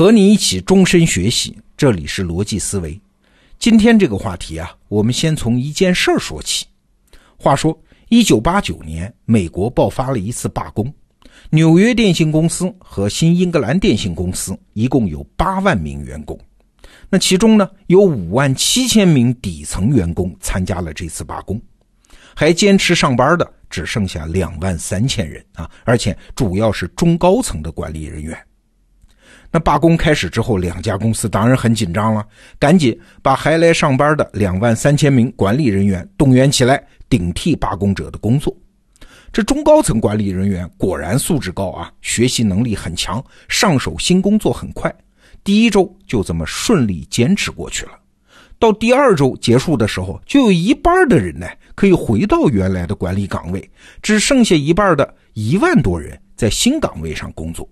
和你一起终身学习，这里是逻辑思维。今天这个话题啊，我们先从一件事儿说起。话说，一九八九年，美国爆发了一次罢工，纽约电信公司和新英格兰电信公司一共有八万名员工，那其中呢，有五万七千名底层员工参加了这次罢工，还坚持上班的只剩下两万三千人啊，而且主要是中高层的管理人员。那罢工开始之后，两家公司当然很紧张了，赶紧把还来上班的两万三千名管理人员动员起来，顶替罢工者的工作。这中高层管理人员果然素质高啊，学习能力很强，上手新工作很快。第一周就这么顺利坚持过去了。到第二周结束的时候，就有一半的人呢可以回到原来的管理岗位，只剩下一半的一万多人在新岗位上工作。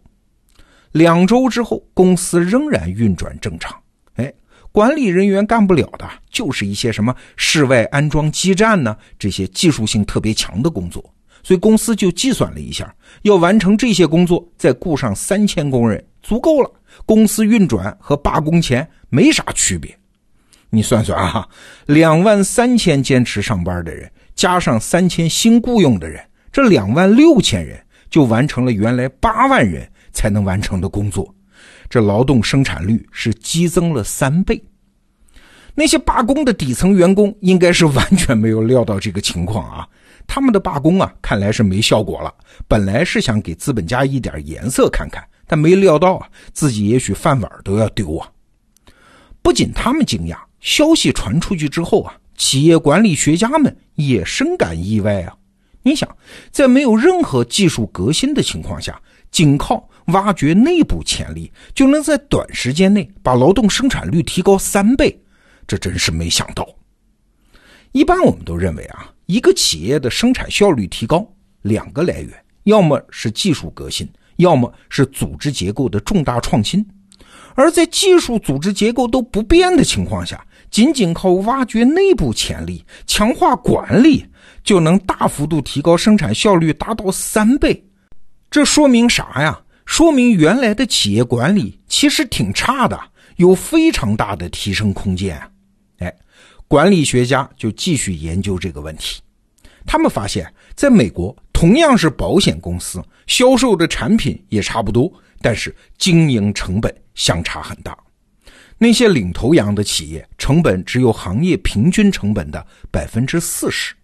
两周之后，公司仍然运转正常。哎，管理人员干不了的，就是一些什么室外安装基站呢，这些技术性特别强的工作。所以公司就计算了一下，要完成这些工作，再雇上三千工人足够了。公司运转和罢工前没啥区别。你算算啊，两万三千坚持上班的人，加上三千新雇佣的人，这两万六千人就完成了原来八万人。才能完成的工作，这劳动生产率是激增了三倍。那些罢工的底层员工应该是完全没有料到这个情况啊！他们的罢工啊，看来是没效果了。本来是想给资本家一点颜色看看，但没料到啊，自己也许饭碗都要丢啊！不仅他们惊讶，消息传出去之后啊，企业管理学家们也深感意外啊！你想，在没有任何技术革新的情况下，仅靠挖掘内部潜力，就能在短时间内把劳动生产率提高三倍，这真是没想到。一般我们都认为啊，一个企业的生产效率提高，两个来源，要么是技术革新，要么是组织结构的重大创新。而在技术、组织结构都不变的情况下，仅仅靠挖掘内部潜力、强化管理，就能大幅度提高生产效率，达到三倍。这说明啥呀？说明原来的企业管理其实挺差的，有非常大的提升空间。哎，管理学家就继续研究这个问题。他们发现，在美国，同样是保险公司，销售的产品也差不多，但是经营成本相差很大。那些领头羊的企业，成本只有行业平均成本的百分之四十。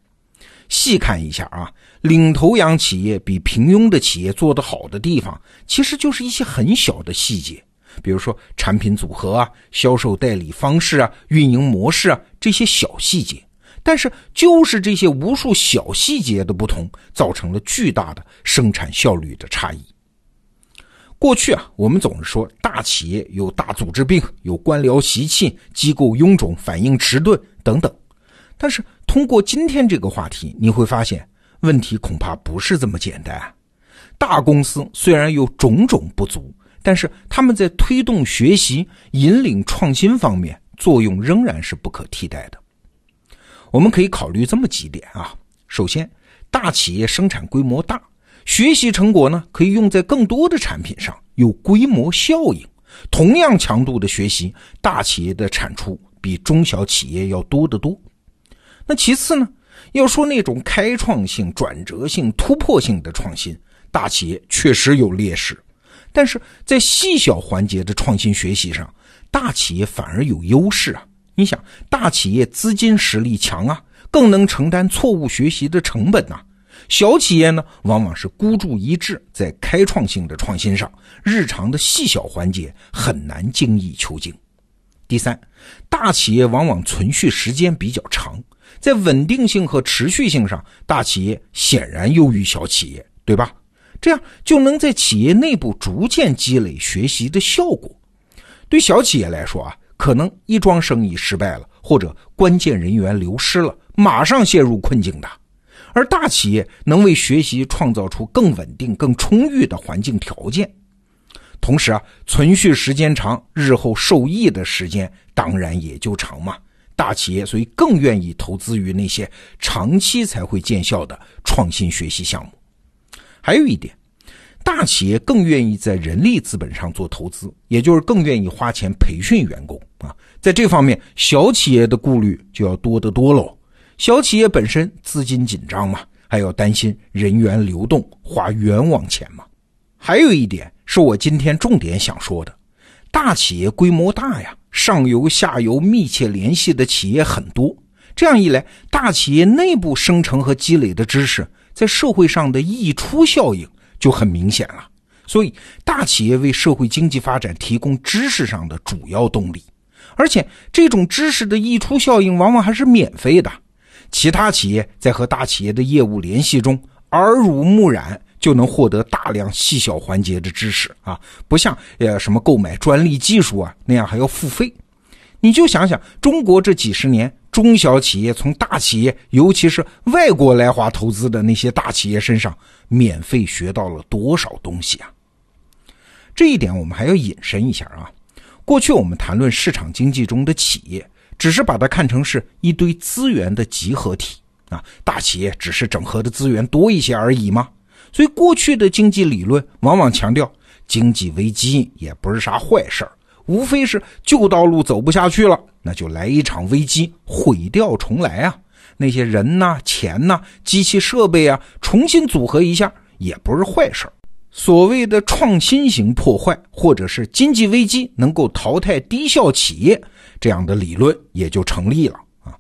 细看一下啊，领头羊企业比平庸的企业做得好的地方，其实就是一些很小的细节，比如说产品组合啊、销售代理方式啊、运营模式啊这些小细节。但是就是这些无数小细节的不同，造成了巨大的生产效率的差异。过去啊，我们总是说大企业有大组织病，有官僚习气、机构臃肿、反应迟钝等等。但是通过今天这个话题，你会发现问题恐怕不是这么简单。大公司虽然有种种不足，但是他们在推动学习、引领创新方面作用仍然是不可替代的。我们可以考虑这么几点啊：首先，大企业生产规模大，学习成果呢可以用在更多的产品上，有规模效应。同样强度的学习，大企业的产出比中小企业要多得多。那其次呢？要说那种开创性、转折性、突破性的创新，大企业确实有劣势；但是在细小环节的创新学习上，大企业反而有优势啊！你想，大企业资金实力强啊，更能承担错误学习的成本呐；小企业呢，往往是孤注一掷在开创性的创新上，日常的细小环节很难精益求精。第三，大企业往往存续时间比较长。在稳定性和持续性上，大企业显然优于小企业，对吧？这样就能在企业内部逐渐积累学习的效果。对小企业来说啊，可能一桩生意失败了，或者关键人员流失了，马上陷入困境的；而大企业能为学习创造出更稳定、更充裕的环境条件。同时啊，存续时间长，日后受益的时间当然也就长嘛。大企业所以更愿意投资于那些长期才会见效的创新学习项目。还有一点，大企业更愿意在人力资本上做投资，也就是更愿意花钱培训员工啊。在这方面，小企业的顾虑就要多得多喽。小企业本身资金紧张嘛，还要担心人员流动花冤枉钱嘛。还有一点是我今天重点想说的：大企业规模大呀，上游下游密切联系的企业很多。这样一来，大企业内部生成和积累的知识，在社会上的溢出效应就很明显了。所以，大企业为社会经济发展提供知识上的主要动力，而且这种知识的溢出效应往往还是免费的。其他企业在和大企业的业务联系中，耳濡目染就能获得大量细小环节的知识啊，不像呃什么购买专利技术啊那样还要付费。你就想想，中国这几十年，中小企业从大企业，尤其是外国来华投资的那些大企业身上，免费学到了多少东西啊？这一点我们还要引申一下啊。过去我们谈论市场经济中的企业。只是把它看成是一堆资源的集合体啊，大企业只是整合的资源多一些而已吗？所以过去的经济理论往往强调，经济危机也不是啥坏事，无非是旧道路走不下去了，那就来一场危机，毁掉重来啊！那些人呐、钱呐、机器设备啊，重新组合一下也不是坏事。所谓的创新型破坏，或者是经济危机能够淘汰低效企业。这样的理论也就成立了啊，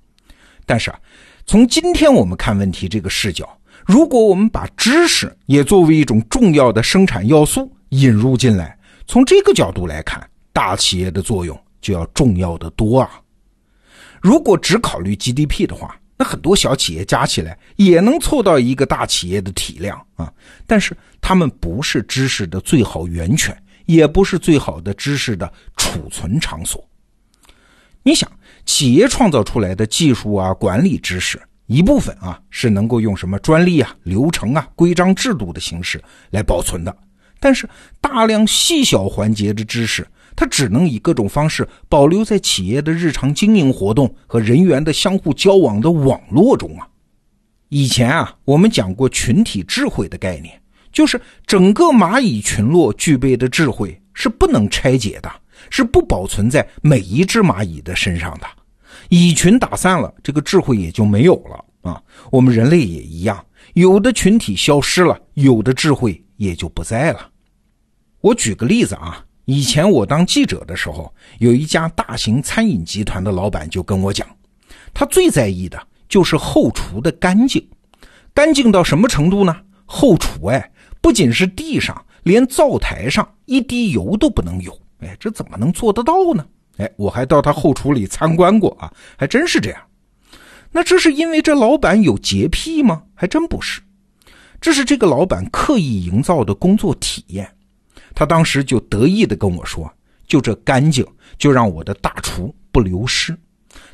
但是啊，从今天我们看问题这个视角，如果我们把知识也作为一种重要的生产要素引入进来，从这个角度来看，大企业的作用就要重要的多啊。如果只考虑 GDP 的话，那很多小企业加起来也能凑到一个大企业的体量啊，但是他们不是知识的最好源泉，也不是最好的知识的储存场所。你想，企业创造出来的技术啊、管理知识，一部分啊是能够用什么专利啊、流程啊、规章制度的形式来保存的，但是大量细小环节的知识，它只能以各种方式保留在企业的日常经营活动和人员的相互交往的网络中啊。以前啊，我们讲过群体智慧的概念，就是整个蚂蚁群落具备的智慧是不能拆解的。是不保存在每一只蚂蚁的身上的，蚁群打散了，这个智慧也就没有了啊。我们人类也一样，有的群体消失了，有的智慧也就不在了。我举个例子啊，以前我当记者的时候，有一家大型餐饮集团的老板就跟我讲，他最在意的就是后厨的干净，干净到什么程度呢？后厨哎，不仅是地上，连灶台上一滴油都不能有。哎，这怎么能做得到呢？哎，我还到他后厨里参观过啊，还真是这样。那这是因为这老板有洁癖吗？还真不是，这是这个老板刻意营造的工作体验。他当时就得意的跟我说：“就这干净，就让我的大厨不流失。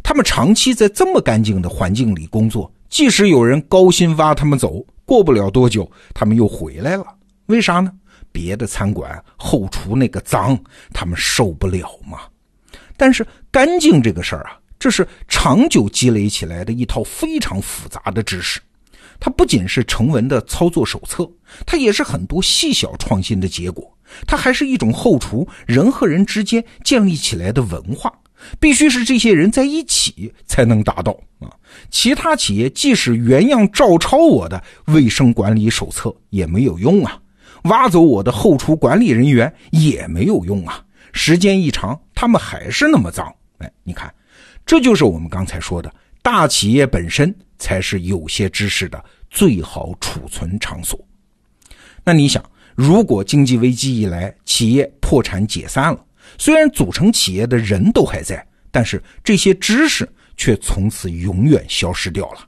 他们长期在这么干净的环境里工作，即使有人高薪挖他们走，过不了多久，他们又回来了。为啥呢？”别的餐馆后厨那个脏，他们受不了嘛。但是干净这个事儿啊，这是长久积累起来的一套非常复杂的知识。它不仅是成文的操作手册，它也是很多细小创新的结果。它还是一种后厨人和人之间建立起来的文化，必须是这些人在一起才能达到啊。其他企业即使原样照抄我的卫生管理手册也没有用啊。挖走我的后厨管理人员也没有用啊！时间一长，他们还是那么脏。哎，你看，这就是我们刚才说的，大企业本身才是有些知识的最好储存场所。那你想，如果经济危机一来，企业破产解散了，虽然组成企业的人都还在，但是这些知识却从此永远消失掉了。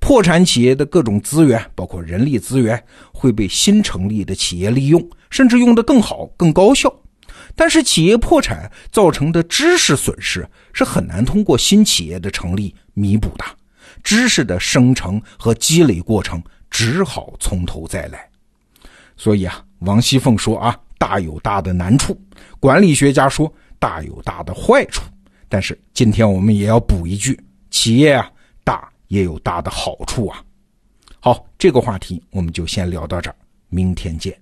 破产企业的各种资源，包括人力资源，会被新成立的企业利用，甚至用得更好、更高效。但是，企业破产造成的知识损失是很难通过新企业的成立弥补的。知识的生成和积累过程只好从头再来。所以啊，王熙凤说啊，大有大的难处；管理学家说大有大的坏处。但是今天我们也要补一句：企业啊，大。也有大的好处啊！好，这个话题我们就先聊到这儿，明天见。